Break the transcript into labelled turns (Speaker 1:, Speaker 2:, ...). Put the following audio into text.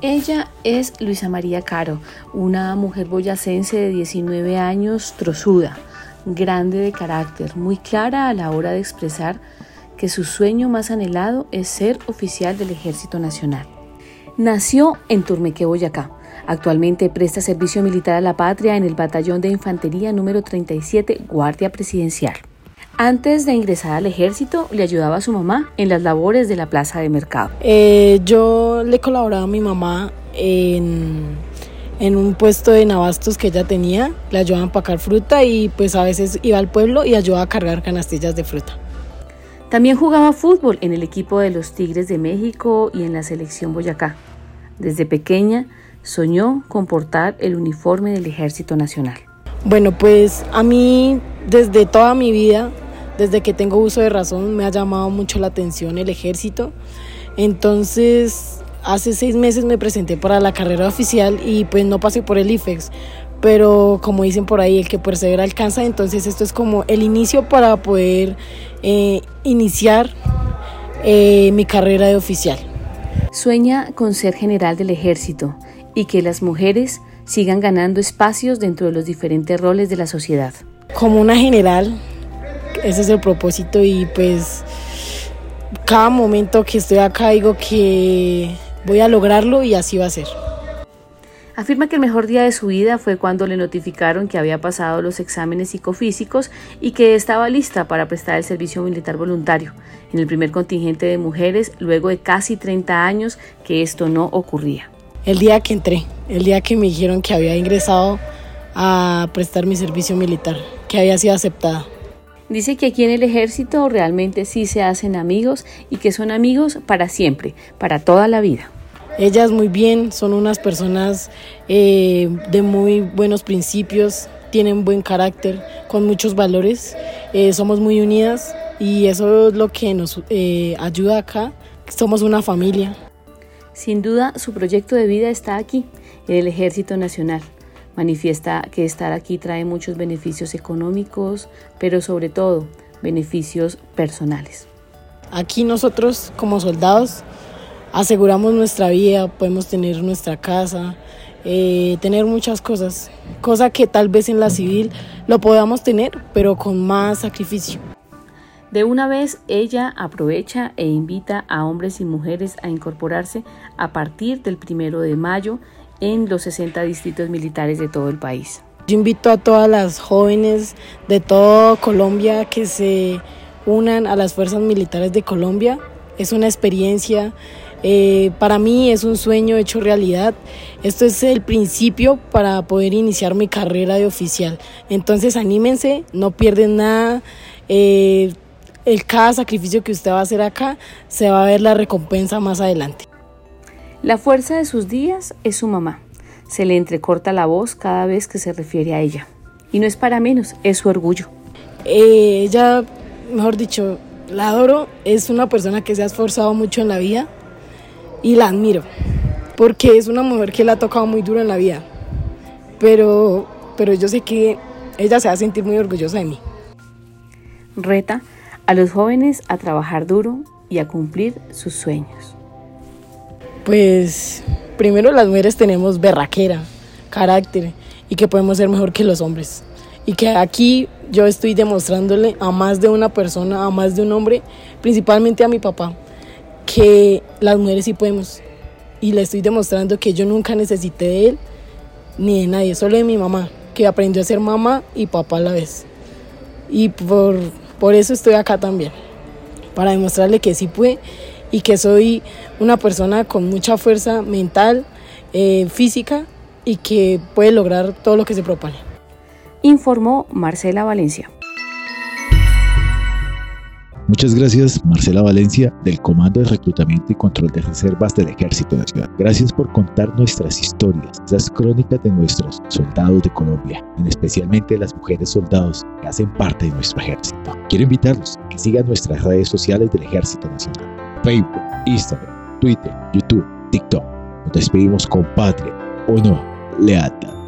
Speaker 1: Ella es Luisa María Caro, una mujer boyacense de 19 años, trozuda, grande de carácter, muy clara a la hora de expresar que su sueño más anhelado es ser oficial del Ejército Nacional. Nació en Turmeque, Boyacá. Actualmente presta servicio militar a la patria en el Batallón de Infantería número 37, Guardia Presidencial. Antes de ingresar al ejército, le ayudaba a su mamá en las labores de la plaza de mercado.
Speaker 2: Eh, yo le colaboraba a mi mamá en, en un puesto de navastos que ella tenía. Le ayudaba a empacar fruta y pues a veces iba al pueblo y ayudaba a cargar canastillas de fruta.
Speaker 1: También jugaba fútbol en el equipo de los Tigres de México y en la selección Boyacá. Desde pequeña soñó con portar el uniforme del Ejército Nacional.
Speaker 2: Bueno, pues a mí desde toda mi vida, desde que tengo uso de razón, me ha llamado mucho la atención el ejército. Entonces, hace seis meses me presenté para la carrera oficial y pues no pasé por el IFEX. Pero como dicen por ahí, el que persevera alcanza, entonces esto es como el inicio para poder eh, iniciar eh, mi carrera de oficial.
Speaker 1: Sueña con ser general del ejército y que las mujeres sigan ganando espacios dentro de los diferentes roles de la sociedad.
Speaker 2: Como una general, ese es el propósito y pues cada momento que estoy acá digo que voy a lograrlo y así va a ser.
Speaker 1: Afirma que el mejor día de su vida fue cuando le notificaron que había pasado los exámenes psicofísicos y que estaba lista para prestar el servicio militar voluntario en el primer contingente de mujeres luego de casi 30 años que esto no ocurría
Speaker 2: el día que entré, el día que me dijeron que había ingresado a prestar mi servicio militar, que había sido aceptada.
Speaker 1: Dice que aquí en el ejército realmente sí se hacen amigos y que son amigos para siempre, para toda la vida.
Speaker 2: Ellas muy bien, son unas personas eh, de muy buenos principios, tienen buen carácter, con muchos valores, eh, somos muy unidas y eso es lo que nos eh, ayuda acá. Somos una familia.
Speaker 1: Sin duda, su proyecto de vida está aquí, en el Ejército Nacional. Manifiesta que estar aquí trae muchos beneficios económicos, pero sobre todo beneficios personales.
Speaker 2: Aquí nosotros como soldados aseguramos nuestra vida, podemos tener nuestra casa, eh, tener muchas cosas, cosa que tal vez en la civil lo podamos tener, pero con más sacrificio.
Speaker 1: De una vez, ella aprovecha e invita a hombres y mujeres a incorporarse a partir del primero de mayo en los 60 distritos militares de todo el país.
Speaker 2: Yo invito a todas las jóvenes de toda Colombia que se unan a las fuerzas militares de Colombia. Es una experiencia, eh, para mí es un sueño hecho realidad. Esto es el principio para poder iniciar mi carrera de oficial. Entonces anímense, no pierden nada. Eh, el cada sacrificio que usted va a hacer acá, se va a ver la recompensa más adelante.
Speaker 1: La fuerza de sus días es su mamá. Se le entrecorta la voz cada vez que se refiere a ella. Y no es para menos, es su orgullo.
Speaker 2: Eh, ella, mejor dicho, la adoro, es una persona que se ha esforzado mucho en la vida y la admiro, porque es una mujer que la ha tocado muy duro en la vida. Pero, pero yo sé que ella se va a sentir muy orgullosa de mí.
Speaker 1: Reta a los jóvenes a trabajar duro y a cumplir sus sueños?
Speaker 2: Pues primero las mujeres tenemos berraquera, carácter y que podemos ser mejor que los hombres. Y que aquí yo estoy demostrándole a más de una persona, a más de un hombre, principalmente a mi papá, que las mujeres sí podemos. Y le estoy demostrando que yo nunca necesité de él ni de nadie, solo de mi mamá, que aprendió a ser mamá y papá a la vez. Y por por eso estoy acá también, para demostrarle que sí puede y que soy una persona con mucha fuerza mental, eh, física y que puede lograr todo lo que se propone.
Speaker 1: Informó Marcela Valencia.
Speaker 3: Muchas gracias, Marcela Valencia, del Comando de Reclutamiento y Control de Reservas del Ejército Nacional. Gracias por contar nuestras historias, esas crónicas de nuestros soldados de Colombia, en especialmente las mujeres soldados que hacen parte de nuestro ejército. Quiero invitarlos a que sigan nuestras redes sociales del Ejército Nacional. Facebook, Instagram, Twitter, YouTube, TikTok. Nos despedimos con patria, honor, lealtad.